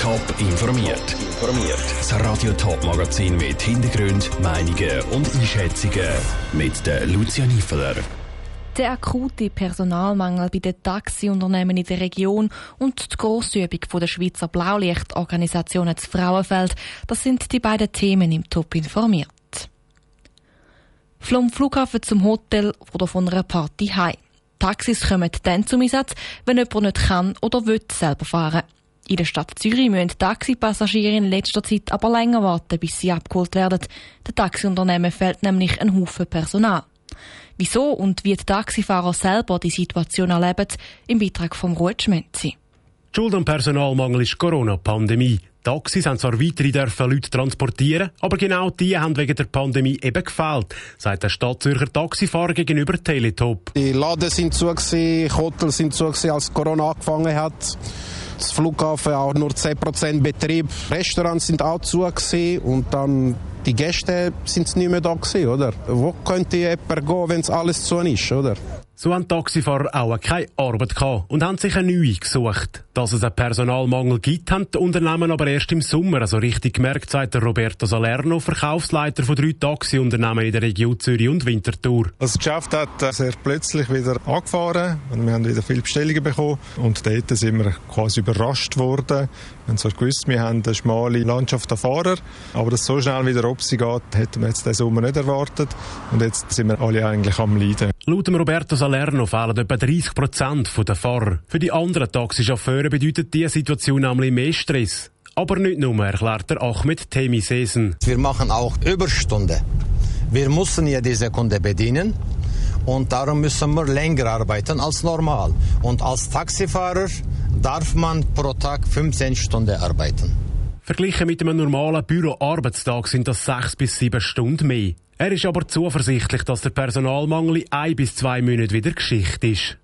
Top informiert. Informiert. Das Radio Top Magazin mit Hintergrund, Meinungen und Einschätzungen mit der Lucia Niefeler. Der akute Personalmangel bei den Taxiunternehmen in der Region und die Grossübung der Schweizer Blaulichtorganisation zu Frauenfeld, das sind die beiden Themen im Top informiert. Vom Flughafen zum Hotel oder von einer Party heim. Taxis kommen dann zum Einsatz, wenn jemand nicht kann oder will selber fahren. In der Stadt Zürich müssen Taxipassagiere in letzter Zeit aber länger warten, bis sie abgeholt werden. Den Taxiunternehmen fehlt nämlich ein Haufen Personal. Wieso und wie die Taxifahrer selber die Situation erleben, im Beitrag vom Ruud Schmenzi. Schuld am Personalmangel ist Corona-Pandemie. Taxis haben zwar weitere dürfen Leute transportieren, aber genau die haben wegen der Pandemie eben gefehlt, sagt der Stadtzürcher Taxifahrer gegenüber Teletop. Die Laden sind zu, die Hotels sind zu, als Corona angefangen hat. Das Flughafen auch nur 10% Betrieb. Restaurants sind auch zu und dann die Gäste sind nicht mehr da gewesen, oder? Wo könnte jemand gehen, wenn es alles zu ist, oder? So haben Taxifahrer auch keine Arbeit gehabt und haben sich eine neue gesucht. Dass es einen Personalmangel gibt, haben die Unternehmen aber erst im Sommer also richtig gemerkt, sagt der Roberto Salerno, Verkaufsleiter von drei Taxiunternehmen in der Region Zürich und Winterthur. Das Geschäft hat sehr plötzlich wieder angefahren und wir haben wieder viele Bestellungen bekommen und dort sind wir quasi überrascht worden. Wir haben zwar gewusst, wir haben eine schmale Landschaft an Fahrer, aber dass so schnell wieder ob sie geht, hätten wir jetzt diesen Sommer nicht erwartet und jetzt sind wir alle eigentlich am Leiden. Laut Roberto Salerno fehlen etwa 30 Prozent der Fahrer. Für die anderen Taxichauffeure bedeutet diese Situation nämlich mehr Stress. Aber nicht nur, erklärt der Ahmed Temi Sesen. Wir machen auch Überstunden. Wir müssen ja diese Kunde bedienen und darum müssen wir länger arbeiten als normal. Und als Taxifahrer darf man pro Tag 15 Stunden arbeiten. Verglichen mit einem normalen Büroarbeitstag sind das sechs bis sieben Stunden mehr. Er ist aber zuversichtlich, dass der Personalmangel in ein bis zwei Monaten wieder Geschichte ist.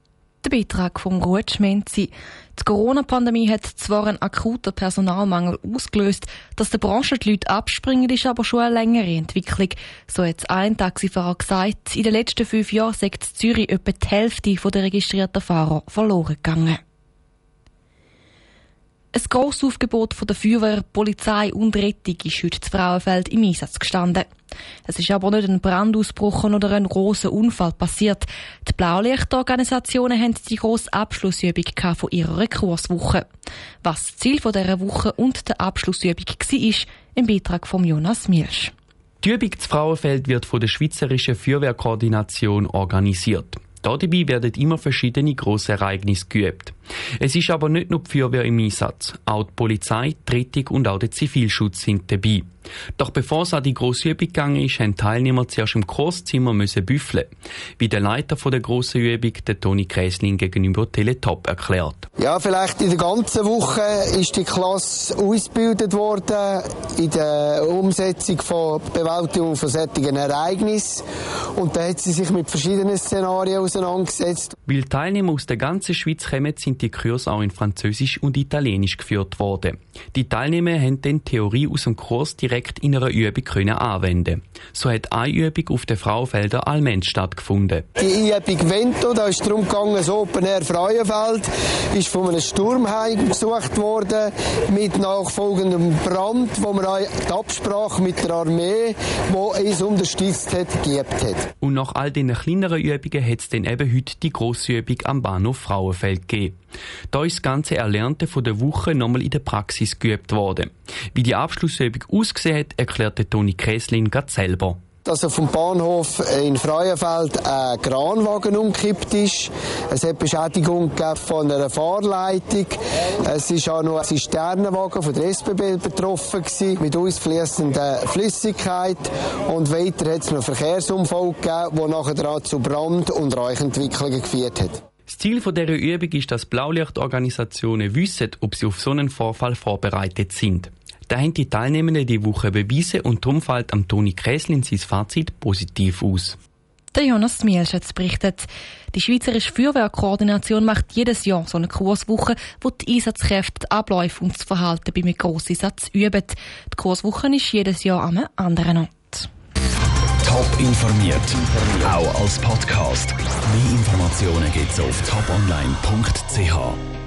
Der Beitrag von Ruud Schmenzi. Die Corona-Pandemie hat zwar einen akuten Personalmangel ausgelöst, dass der Branche die Leute abspringen, ist aber schon eine längere Entwicklung. So hat ein Taxifahrer gesagt, in den letzten fünf Jahren sei Zürich etwa die Hälfte der registrierten Fahrer verloren gegangen. Ein grosses Aufgebot von der Feuerwehr, Polizei und Rettung ist heute zu Frauenfeld im Einsatz gestanden. Es ist aber nicht ein Brandausbruch oder ein großer Unfall passiert. Die Blaulichtorganisationen haben die grosse Abschlussübung von ihrer Kurswoche. Was das Ziel dieser Woche und der Abschlussübung war, im Beitrag von Jonas Milsch. Die Übung zu Frauenfeld wird von der Schweizerischen Feuerwehrkoordination organisiert. Dabei werden immer verschiedene grosse Ereignisse geübt. Es ist aber nicht nur die Feuerwehr im Einsatz. Auch die Polizei, die Rettung und auch der Zivilschutz sind dabei. Doch bevor es an die grosse Übung gegangen ist, haben Teilnehmer zuerst im Kurszimmer müssen büffeln. Wie der Leiter der grossen Übung, der Toni Kräsling, gegenüber Teletop erklärt. Ja, vielleicht in der ganzen Woche ist die Klasse ausgebildet worden in der Umsetzung von Bewältigung von solchen Ereignissen. Und da hat sie sich mit verschiedenen Szenarien auseinandergesetzt. Weil Teilnehmer aus der ganzen Schweiz kommen, sind die Kurse auch in Französisch und Italienisch geführt worden. Die Teilnehmer haben dann Theorie aus dem Kurs direkt in einer Übung können anwenden. So hat eine Übung auf den Frauenfelder Alment stattgefunden. Die Übung Vento, da ist darum gegangen, das Open Air Frauenfeld ist von einem Sturm heimgesucht worden mit nachfolgendem Brand, wo man die Absprache mit der Armee, die uns unterstützt hat, geübt hat. Und nach all diesen kleineren Übungen hat es dann eben heute die grosse Übung am Bahnhof Frauenfeld gegeben. Da ist das ganze Erlernte von der Woche nochmal in der Praxis geübt worden. Wie die Abschlussübung ausgesehen hat, erklärte Toni Kräslin gerade selber dass auf dem Bahnhof in Freienfeld ein Kranwagen umgekippt ist. Es hat Beschädigung von einer Fahrleitung. Es ist auch noch ein Zisternenwagen von der SBB betroffen gewesen, mit ausfließender Flüssigkeit. Und weiter hat es noch Verkehrsunfall gegeben, der nachher zu Brand- und Räuchentwicklungen geführt hat. Das Ziel dieser Übung ist, dass Blaulichtorganisationen wissen, ob sie auf so einen Vorfall vorbereitet sind. Da haben die Teilnehmenden die Woche bewiesen und darum fällt am Toni Kräslin sein Fazit positiv aus. Der Jonas Mielsch berichtet. Die Schweizerische Feuerwehrkoordination macht jedes Jahr so eine Kurswoche, wo die Einsatzkräfte die Abläufe und das Verhalten beim Grosseinsatz üben. Die Kurswoche ist jedes Jahr an einem anderen Ort. Top informiert, auch als Podcast. Mehr Informationen gibt's auf toponline.ch.